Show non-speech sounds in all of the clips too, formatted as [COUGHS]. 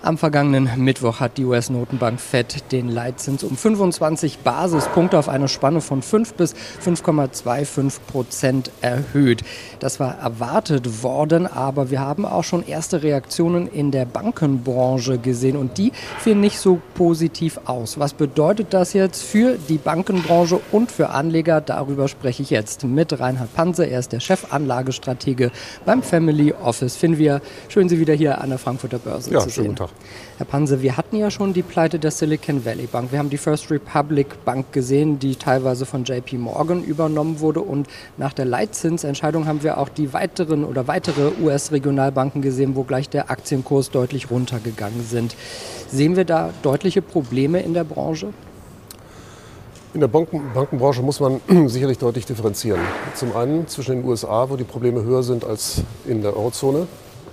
Am vergangenen Mittwoch hat die US-Notenbank Fed den Leitzins um 25 Basispunkte auf eine Spanne von 5 bis 5,25 Prozent erhöht. Das war erwartet worden, aber wir haben auch schon erste Reaktionen in der Bankenbranche gesehen und die fielen nicht so positiv aus. Was bedeutet das jetzt für die Bankenbranche und für Anleger? Darüber spreche ich jetzt mit Reinhard Panse. Er ist der Chefanlagestratege beim Family Office Finvia. Schön, Sie wieder hier an der Frankfurter Börse ja, zu sehen. Tag. Herr Panse, wir hatten ja schon die Pleite der Silicon Valley Bank. Wir haben die First Republic Bank gesehen, die teilweise von JP Morgan übernommen wurde. Und nach der Leitzinsentscheidung haben wir auch die weiteren oder weitere US-Regionalbanken gesehen, wo gleich der Aktienkurs deutlich runtergegangen sind. Sehen wir da deutliche Probleme in der Branche? In der Banken Bankenbranche muss man [CLEARS THROAT] sicherlich deutlich differenzieren. Zum einen zwischen den USA, wo die Probleme höher sind als in der Eurozone.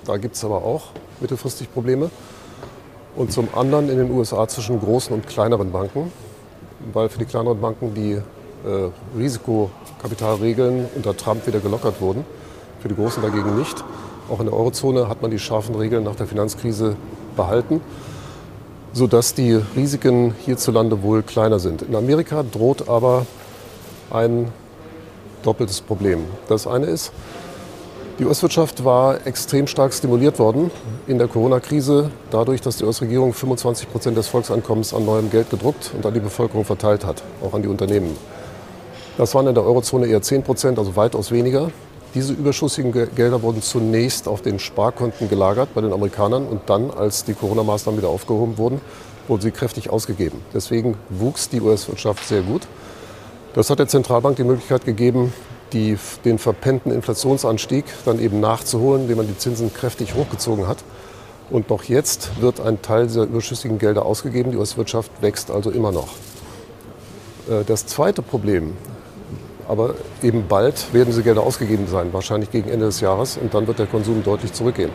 Da gibt es aber auch mittelfristig Probleme und zum anderen in den USA zwischen großen und kleineren Banken, weil für die kleineren Banken die äh, Risikokapitalregeln unter Trump wieder gelockert wurden, für die großen dagegen nicht. Auch in der Eurozone hat man die scharfen Regeln nach der Finanzkrise behalten, sodass die Risiken hierzulande wohl kleiner sind. In Amerika droht aber ein doppeltes Problem. Das eine ist, die US-Wirtschaft war extrem stark stimuliert worden in der Corona-Krise, dadurch, dass die US-Regierung 25 Prozent des Volksankommens an neuem Geld gedruckt und an die Bevölkerung verteilt hat, auch an die Unternehmen. Das waren in der Eurozone eher 10 Prozent, also weitaus weniger. Diese überschüssigen Gelder wurden zunächst auf den Sparkonten gelagert bei den Amerikanern und dann, als die Corona-Maßnahmen wieder aufgehoben wurden, wurden sie kräftig ausgegeben. Deswegen wuchs die US-Wirtschaft sehr gut. Das hat der Zentralbank die Möglichkeit gegeben, die, den verpennten Inflationsanstieg dann eben nachzuholen, indem man die Zinsen kräftig hochgezogen hat. Und noch jetzt wird ein Teil dieser überschüssigen Gelder ausgegeben. Die US-Wirtschaft wächst also immer noch. Äh, das zweite Problem, aber eben bald werden diese Gelder ausgegeben sein, wahrscheinlich gegen Ende des Jahres, und dann wird der Konsum deutlich zurückgehen.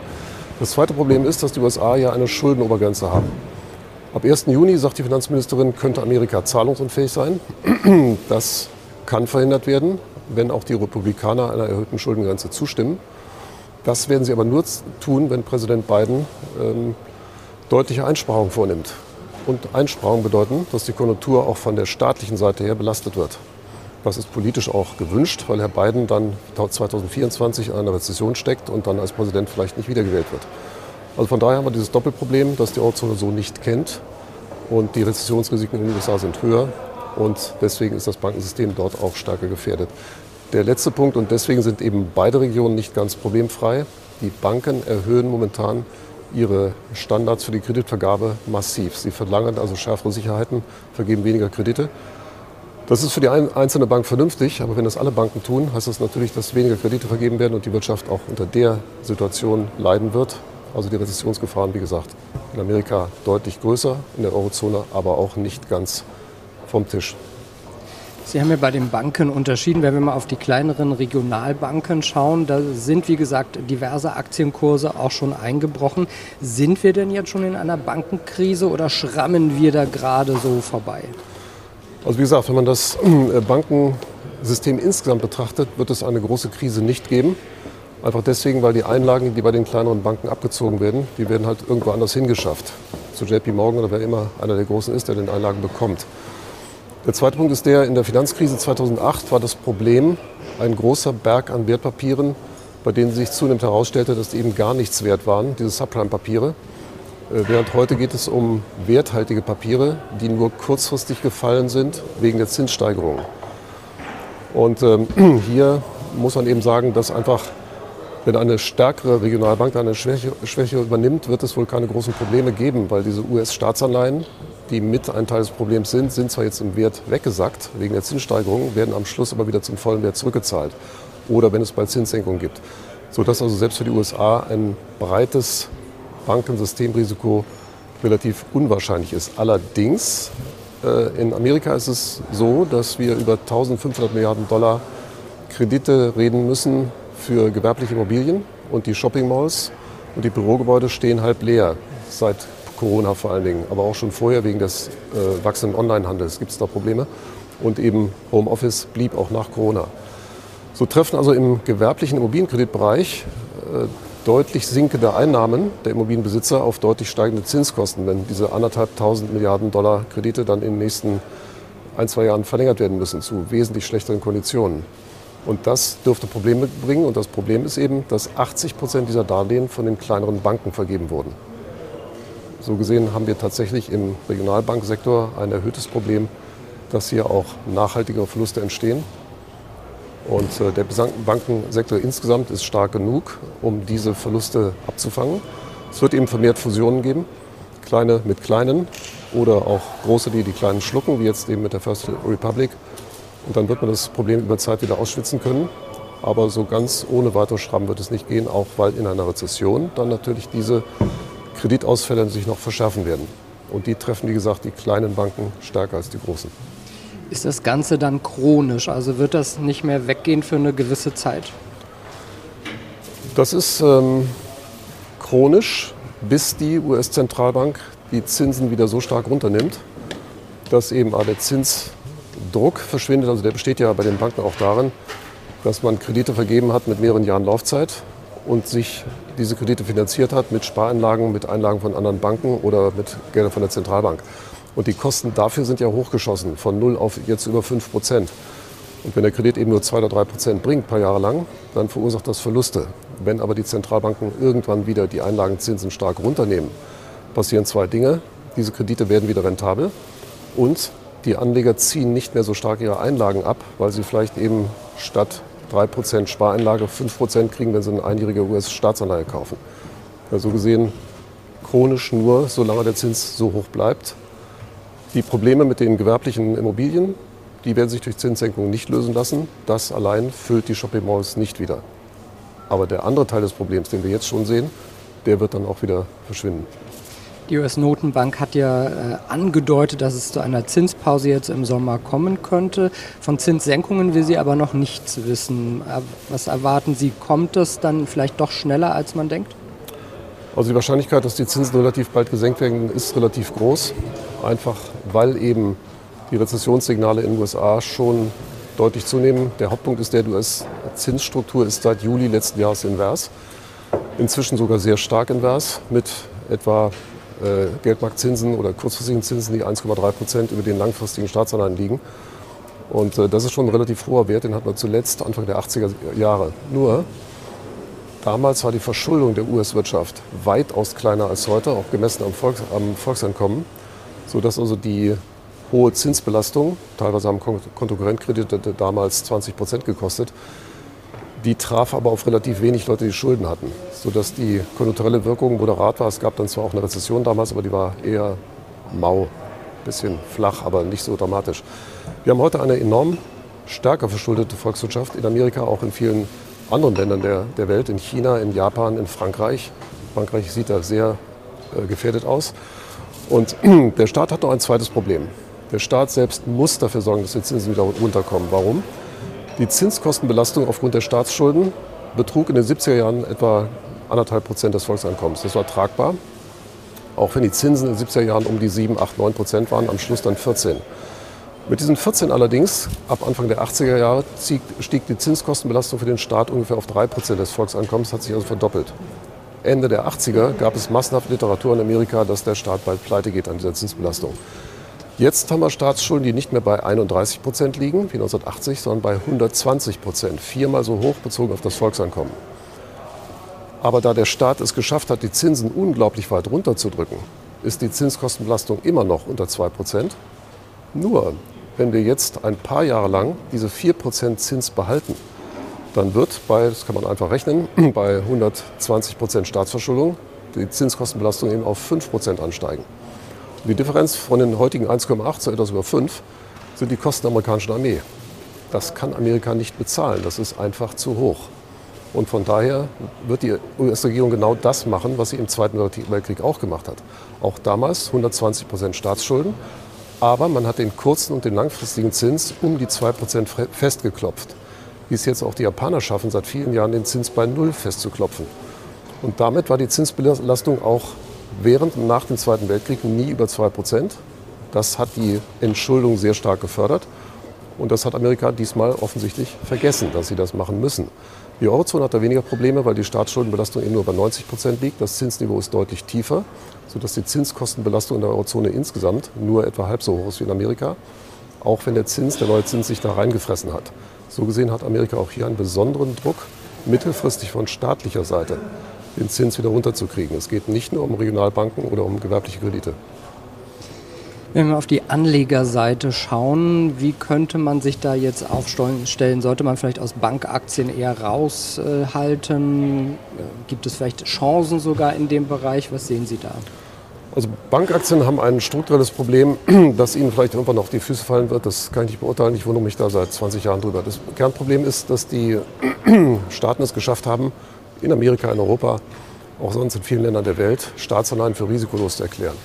Das zweite Problem ist, dass die USA ja eine Schuldenobergrenze haben. Ab 1. Juni, sagt die Finanzministerin, könnte Amerika zahlungsunfähig sein. [CLEARS THROAT] Das kann verhindert werden wenn auch die Republikaner einer erhöhten Schuldengrenze zustimmen. Das werden sie aber nur tun, wenn Präsident Biden ähm, deutliche Einsparungen vornimmt. Und Einsparungen bedeuten, dass die Konjunktur auch von der staatlichen Seite her belastet wird. Das ist politisch auch gewünscht, weil Herr Biden dann 2024 in einer Rezession steckt und dann als Präsident vielleicht nicht wiedergewählt wird. Also von daher haben wir dieses Doppelproblem, das die Eurozone so nicht kennt. Und die Rezessionsrisiken in den USA sind höher. Und deswegen ist das Bankensystem dort auch stärker gefährdet. Der letzte Punkt, und deswegen sind eben beide Regionen nicht ganz problemfrei. Die Banken erhöhen momentan ihre Standards für die Kreditvergabe massiv. Sie verlangen also schärfere Sicherheiten, vergeben weniger Kredite. Das ist für die einzelne Bank vernünftig, aber wenn das alle Banken tun, heißt das natürlich, dass weniger Kredite vergeben werden und die Wirtschaft auch unter der Situation leiden wird. Also die Rezessionsgefahren, wie gesagt, in Amerika deutlich größer, in der Eurozone aber auch nicht ganz vom Tisch. Sie haben ja bei den Banken unterschieden, wenn wir mal auf die kleineren Regionalbanken schauen, da sind wie gesagt diverse Aktienkurse auch schon eingebrochen. Sind wir denn jetzt schon in einer Bankenkrise oder schrammen wir da gerade so vorbei? Also wie gesagt, wenn man das äh, Bankensystem insgesamt betrachtet, wird es eine große Krise nicht geben. Einfach deswegen, weil die Einlagen, die bei den kleineren Banken abgezogen werden, die werden halt irgendwo anders hingeschafft. Zu JP Morgan oder wer immer einer der Großen ist, der den Einlagen bekommt. Der zweite Punkt ist der, in der Finanzkrise 2008 war das Problem ein großer Berg an Wertpapieren, bei denen sich zunehmend herausstellte, dass die eben gar nichts wert waren, diese Subprime-Papiere. Äh, während heute geht es um werthaltige Papiere, die nur kurzfristig gefallen sind wegen der Zinssteigerungen. Und ähm, [CLEARS THROAT] hier muss man eben sagen, dass einfach, wenn eine stärkere Regionalbank eine Schwäche, Schwäche übernimmt, wird es wohl keine großen Probleme geben, weil diese US-Staatsanleihen, die mit ein Teil des Problems sind, sind zwar jetzt im Wert weggesackt wegen der Zinssteigerung, werden am Schluss aber wieder zum vollen Wert zurückgezahlt. Oder wenn es bald Zinssenkungen gibt. Sodass also selbst für die USA ein breites Bankensystemrisiko relativ unwahrscheinlich ist. Allerdings, äh, in Amerika ist es so, dass wir über 1500 Milliarden Dollar Kredite reden müssen für gewerbliche Immobilien und die Shopping Malls und die Bürogebäude stehen halb leer seit Corona vor allen Dingen, aber auch schon vorher wegen des äh, wachsenden Onlinehandels gibt es da Probleme. Und eben Homeoffice blieb auch nach Corona. So treffen also im gewerblichen Immobilienkreditbereich äh, deutlich sinkende Einnahmen der Immobilienbesitzer auf deutlich steigende Zinskosten, wenn diese anderthalbtausend Milliarden Dollar Kredite dann in den nächsten ein, zwei Jahren verlängert werden müssen zu wesentlich schlechteren Konditionen. Und das dürfte Probleme bringen. Und das Problem ist eben, dass 80 Prozent dieser Darlehen von den kleineren Banken vergeben wurden. So gesehen haben wir tatsächlich im Regionalbanksektor ein erhöhtes Problem, dass hier auch nachhaltigere Verluste entstehen. Und äh, der Bankensektor insgesamt ist stark genug, um diese Verluste abzufangen. Es wird eben vermehrt Fusionen geben, kleine mit kleinen oder auch große, die die kleinen schlucken, wie jetzt eben mit der First Republic. Und dann wird man das Problem über Zeit wieder ausschwitzen können. Aber so ganz ohne weitere Schrammen wird es nicht gehen, auch weil in einer Rezession dann natürlich diese Kreditausfälle sich noch verschärfen werden. Und die treffen, wie gesagt, die kleinen Banken stärker als die großen. Ist das Ganze dann chronisch? Also wird das nicht mehr weggehen für eine gewisse Zeit? Das ist ähm, chronisch, bis die US-Zentralbank die Zinsen wieder so stark runternimmt, dass eben der Zinsdruck verschwindet. Also der besteht ja bei den Banken auch darin, dass man Kredite vergeben hat mit mehreren Jahren Laufzeit und sich diese Kredite finanziert hat mit Spareinlagen, mit Einlagen von anderen Banken oder mit Geldern von der Zentralbank. Und die Kosten dafür sind ja hochgeschossen, von 0 auf jetzt über 5 Prozent. Und wenn der Kredit eben nur 2 oder 3 Prozent bringt, ein paar Jahre lang, dann verursacht das Verluste. Wenn aber die Zentralbanken irgendwann wieder die Einlagenzinsen stark runternehmen, passieren zwei Dinge. Diese Kredite werden wieder rentabel und die Anleger ziehen nicht mehr so stark ihre Einlagen ab, weil sie vielleicht eben statt 3% Spareinlage 5% kriegen, wenn sie eine einjährige US-Staatsanleihe kaufen. Also gesehen chronisch nur, solange der Zins so hoch bleibt. Die Probleme mit den gewerblichen Immobilien, die werden sich durch Zinssenkungen nicht lösen lassen. Das allein füllt die Shopping Malls nicht wieder. Aber der andere Teil des Problems, den wir jetzt schon sehen, der wird dann auch wieder verschwinden. Die US-Notenbank hat ja äh, angedeutet, dass es zu einer Zinspause jetzt im Sommer kommen könnte. Von Zinssenkungen will sie aber noch nichts wissen. Äh, was erwarten Sie? Kommt es dann vielleicht doch schneller, als man denkt? Also die Wahrscheinlichkeit, dass die Zinsen relativ bald gesenkt werden, ist relativ groß. Einfach weil eben die Rezessionssignale in den USA schon deutlich zunehmen. Der Hauptpunkt ist der, die US-Zinsstruktur ist seit Juli letzten Jahres invers. Inzwischen sogar sehr stark invers mit etwa Geldmarktzinsen oder kurzfristigen Zinsen, die 1,3 Prozent über den langfristigen Staatsanleihen liegen. Und äh, das ist schon ein relativ hoher Wert, den hat man zuletzt Anfang der 80er Jahre. Nur, damals war die Verschuldung der US-Wirtschaft weitaus kleiner als heute, auch gemessen am, Volks am Volkseinkommen, sodass also die hohe Zinsbelastung, teilweise haben Kontokorrentkredite damals 20 Prozent gekostet, die traf aber auf relativ wenig Leute, die Schulden hatten, sodass die konjunkturelle Wirkung moderat war. Es gab dann zwar auch eine Rezession damals, aber die war eher mau, bisschen flach, aber nicht so dramatisch. Wir haben heute eine enorm stärker verschuldete Volkswirtschaft in Amerika, auch in vielen anderen Ländern der, der Welt, in China, in Japan, in Frankreich. Frankreich sieht da sehr äh, gefährdet aus. Und [CLEARS THROAT] der Staat hat noch ein zweites Problem. Der Staat selbst muss dafür sorgen, dass die Zinsen wieder runterkommen. Warum? Die Zinskostenbelastung aufgrund der Staatsschulden betrug in den 70er Jahren etwa anderthalb Prozent des Volkseinkommens. Das war tragbar, auch wenn die Zinsen in den 70er Jahren um die 7, 8, 9 Prozent waren, am Schluss dann 14. Mit diesen 14 allerdings, ab Anfang der 80er Jahre, stieg die Zinskostenbelastung für den Staat ungefähr auf 3 Prozent des Volkseinkommens, hat sich also verdoppelt. Ende der 80er gab es massenhaft Literatur in Amerika, dass der Staat bald pleite geht an dieser Zinsbelastung. Jetzt haben wir Staatsschulden, die nicht mehr bei 31 Prozent liegen, wie 1980, sondern bei 120 Prozent. Viermal so hoch bezogen auf das Volkseinkommen. Aber da der Staat es geschafft hat, die Zinsen unglaublich weit runterzudrücken, ist die Zinskostenbelastung immer noch unter 2 Prozent. Nur, wenn wir jetzt ein paar Jahre lang diese 4 Prozent Zins behalten, dann wird bei, das kann man einfach rechnen, [CLEARS THROAT] bei 120 Prozent Staatsverschuldung die Zinskostenbelastung eben auf 5 Prozent ansteigen. Die Differenz von den heutigen 1,8 zu etwas über 5 sind die Kosten der amerikanischen Armee. Das kann Amerika nicht bezahlen. Das ist einfach zu hoch. Und von daher wird die US-Regierung genau das machen, was sie im Zweiten Weltkrieg auch gemacht hat. Auch damals 120 Prozent Staatsschulden, aber man hat den kurzen und den langfristigen Zins um die 2 Prozent festgeklopft. Wie es jetzt auch die Japaner schaffen, seit vielen Jahren den Zins bei Null festzuklopfen. Und damit war die Zinsbelastung auch während und nach dem Zweiten Weltkrieg nie über 2 Prozent. Das hat die Entschuldung sehr stark gefördert. Und das hat Amerika diesmal offensichtlich vergessen, dass sie das machen müssen. Die Eurozone hat da weniger Probleme, weil die Staatsschuldenbelastung eben nur bei 90 Prozent liegt. Das Zinsniveau ist deutlich tiefer, sodass die Zinskostenbelastung in der Eurozone insgesamt nur etwa halb so hoch ist wie in Amerika, auch wenn der Zins, der neue Zins sich da reingefressen hat. So gesehen hat Amerika auch hier einen besonderen Druck, mittelfristig von staatlicher Seite den Zins wieder runterzukriegen. Es geht nicht nur um Regionalbanken oder um gewerbliche Kredite. Wenn wir auf die Anlegerseite schauen, wie könnte man sich da jetzt aufstellen? Sollte man vielleicht aus Bankaktien eher raushalten? Gibt es vielleicht Chancen sogar in dem Bereich? Was sehen Sie da? Also Bankaktien haben ein strukturelles Problem, [CLEARS THROAT] das ihnen vielleicht irgendwann auf die Füße fallen wird. Das kann ich nicht beurteilen. Ich wundere mich da seit 20 Jahren drüber. Das Kernproblem ist, dass die [CLEARS THROAT] Staaten es geschafft haben, in Amerika, in Europa, auch sonst in vielen Ländern der Welt, Staatsanleihen für risikolos zu erklären.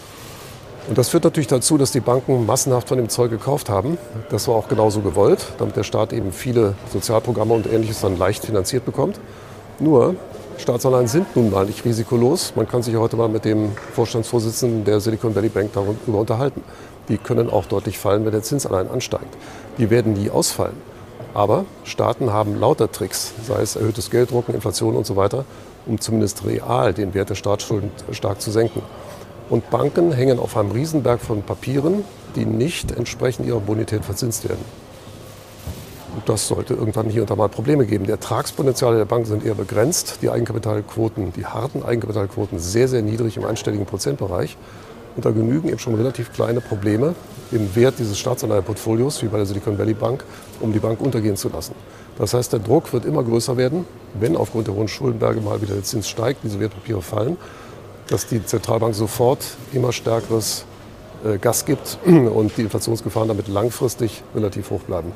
Und das führt natürlich dazu, dass die Banken massenhaft von dem Zeug gekauft haben. Das war auch genauso gewollt, damit der Staat eben viele Sozialprogramme und Ähnliches dann leicht finanziert bekommt. Nur, Staatsanleihen sind nun mal nicht risikolos. Man kann sich heute mal mit dem Vorstandsvorsitzenden der Silicon Valley Bank darüber unterhalten. Die können auch deutlich fallen, wenn der Zins allein ansteigt. Die werden nie ausfallen. Aber Staaten haben lauter Tricks, sei es erhöhtes Gelddrucken, Inflation und so weiter, um zumindest real den Wert der Staatsschulden stark zu senken. Und Banken hängen auf einem Riesenberg von Papieren, die nicht entsprechend ihrer Bonität verzinst werden. Und das sollte irgendwann hier und da mal Probleme geben. Die Ertragspotenziale der Banken sind eher begrenzt. Die Eigenkapitalquoten, die harten Eigenkapitalquoten sehr, sehr niedrig im einstelligen Prozentbereich. Und da genügen eben schon relativ kleine Probleme im Wert dieses Staatsanleiheportfolios, wie bei der Silicon Valley Bank, um die Bank untergehen zu lassen. Das heißt, der Druck wird immer größer werden, wenn aufgrund der hohen Schuldenberge mal wieder der Zins steigt, diese Wertpapiere fallen dass die Zentralbank sofort immer stärkeres äh, Gas gibt [CLEARS THROAT] und die Inflationsgefahren damit langfristig relativ hoch bleiben.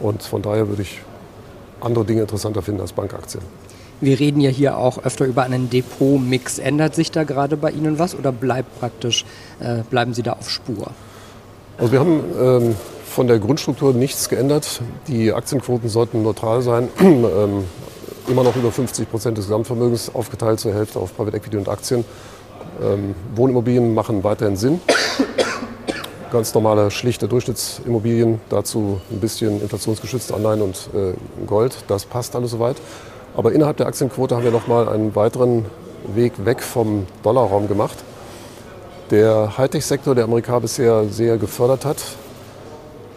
Und von daher würde ich andere Dinge interessanter finden als Bankaktien. Wir reden ja hier auch öfter über einen Depotmix. Ändert sich da gerade bei Ihnen was oder bleibt praktisch, äh, bleiben Sie da auf Spur? Also wir haben ähm, von der Grundstruktur nichts geändert. Die Aktienquoten sollten neutral sein. [CLEARS THROAT] ähm, immer noch über 50 Prozent des Gesamtvermögens aufgeteilt zur Hälfte auf Private Equity und Aktien. Ähm, Wohnimmobilien machen weiterhin Sinn. [COUGHS] Ganz normale, schlichte Durchschnittsimmobilien, dazu ein bisschen inflationsgeschützte Anleihen und äh, Gold. Das passt alles soweit. Aber innerhalb der Aktienquote haben wir nochmal einen weiteren Weg weg vom Dollarraum gemacht. Der Hightech-Sektor, der Amerika bisher sehr gefördert hat,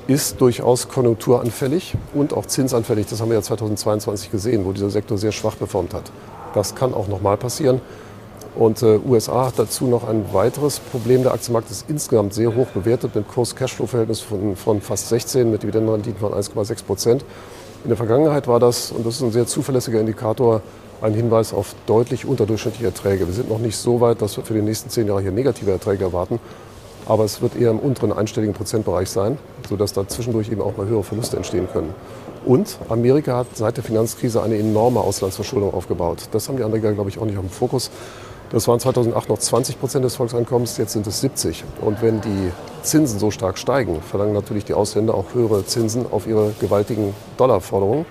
ist durchaus konjunkturanfällig und auch zinsanfällig. Das haben wir ja 2022 gesehen, wo dieser Sektor sehr schwach performt hat. Das kann auch nochmal passieren. Und äh, USA hat dazu noch ein weiteres Problem. Der Aktienmarkt ist insgesamt sehr hoch bewertet mit Kurs-Cashflow-Verhältnis von, von fast 16 mit Dividendenrenditen von 1,6 Prozent. In der Vergangenheit war das, und das ist ein sehr zuverlässiger Indikator, ein Hinweis auf deutlich unterdurchschnittliche Erträge. Wir sind noch nicht so weit, dass wir für die nächsten zehn Jahre hier negative Erträge erwarten aber es wird eher im unteren einstelligen Prozentbereich sein, sodass da zwischendurch eben auch mal höhere Verluste entstehen können. Und Amerika hat seit der Finanzkrise eine enorme Auslandsverschuldung aufgebaut. Das haben die Amerikaner, glaube ich, auch nicht auf dem Fokus. Das waren 2008 noch 20 Prozent des Volkseinkommens, jetzt sind es 70. Und wenn die Zinsen so stark steigen, verlangen natürlich die Ausländer auch höhere Zinsen auf ihre gewaltigen Dollarforderungen.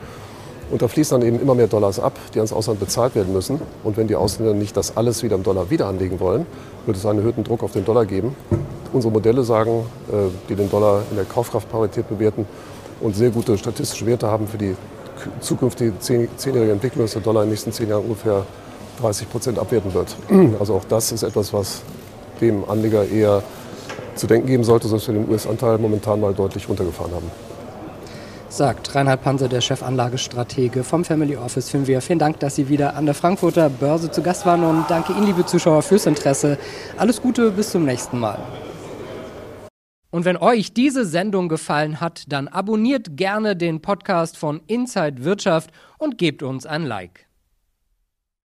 Und da fließen dann eben immer mehr Dollars ab, die ans Ausland bezahlt werden müssen. Und wenn die Ausländer nicht das alles wieder im Dollar wieder anlegen wollen, wird es einen erhöhten Druck auf den Dollar geben unsere Modelle sagen, äh, die den Dollar in der Kaufkraftparität bewerten und sehr gute statistische Werte haben für die zukünftige zehnjährige Entwicklung, dass der Dollar in den nächsten zehn Jahren ungefähr 30 Prozent abwerten wird. [CLEARS THROAT] Also auch das ist etwas, was dem Anleger eher zu denken geben sollte, dass wir den US-Anteil momentan mal deutlich runtergefahren haben. Sagt Reinhard Panzer, der Chefanlagestratege vom Family Office Finvia. Vielen Dank, dass Sie wieder an der Frankfurter Börse zu Gast waren und danke Ihnen, liebe Zuschauer, fürs Interesse. Alles Gute, bis zum nächsten Mal. Und wenn euch diese Sendung gefallen hat, dann abonniert gerne den Podcast von Inside Wirtschaft und gebt uns ein Like.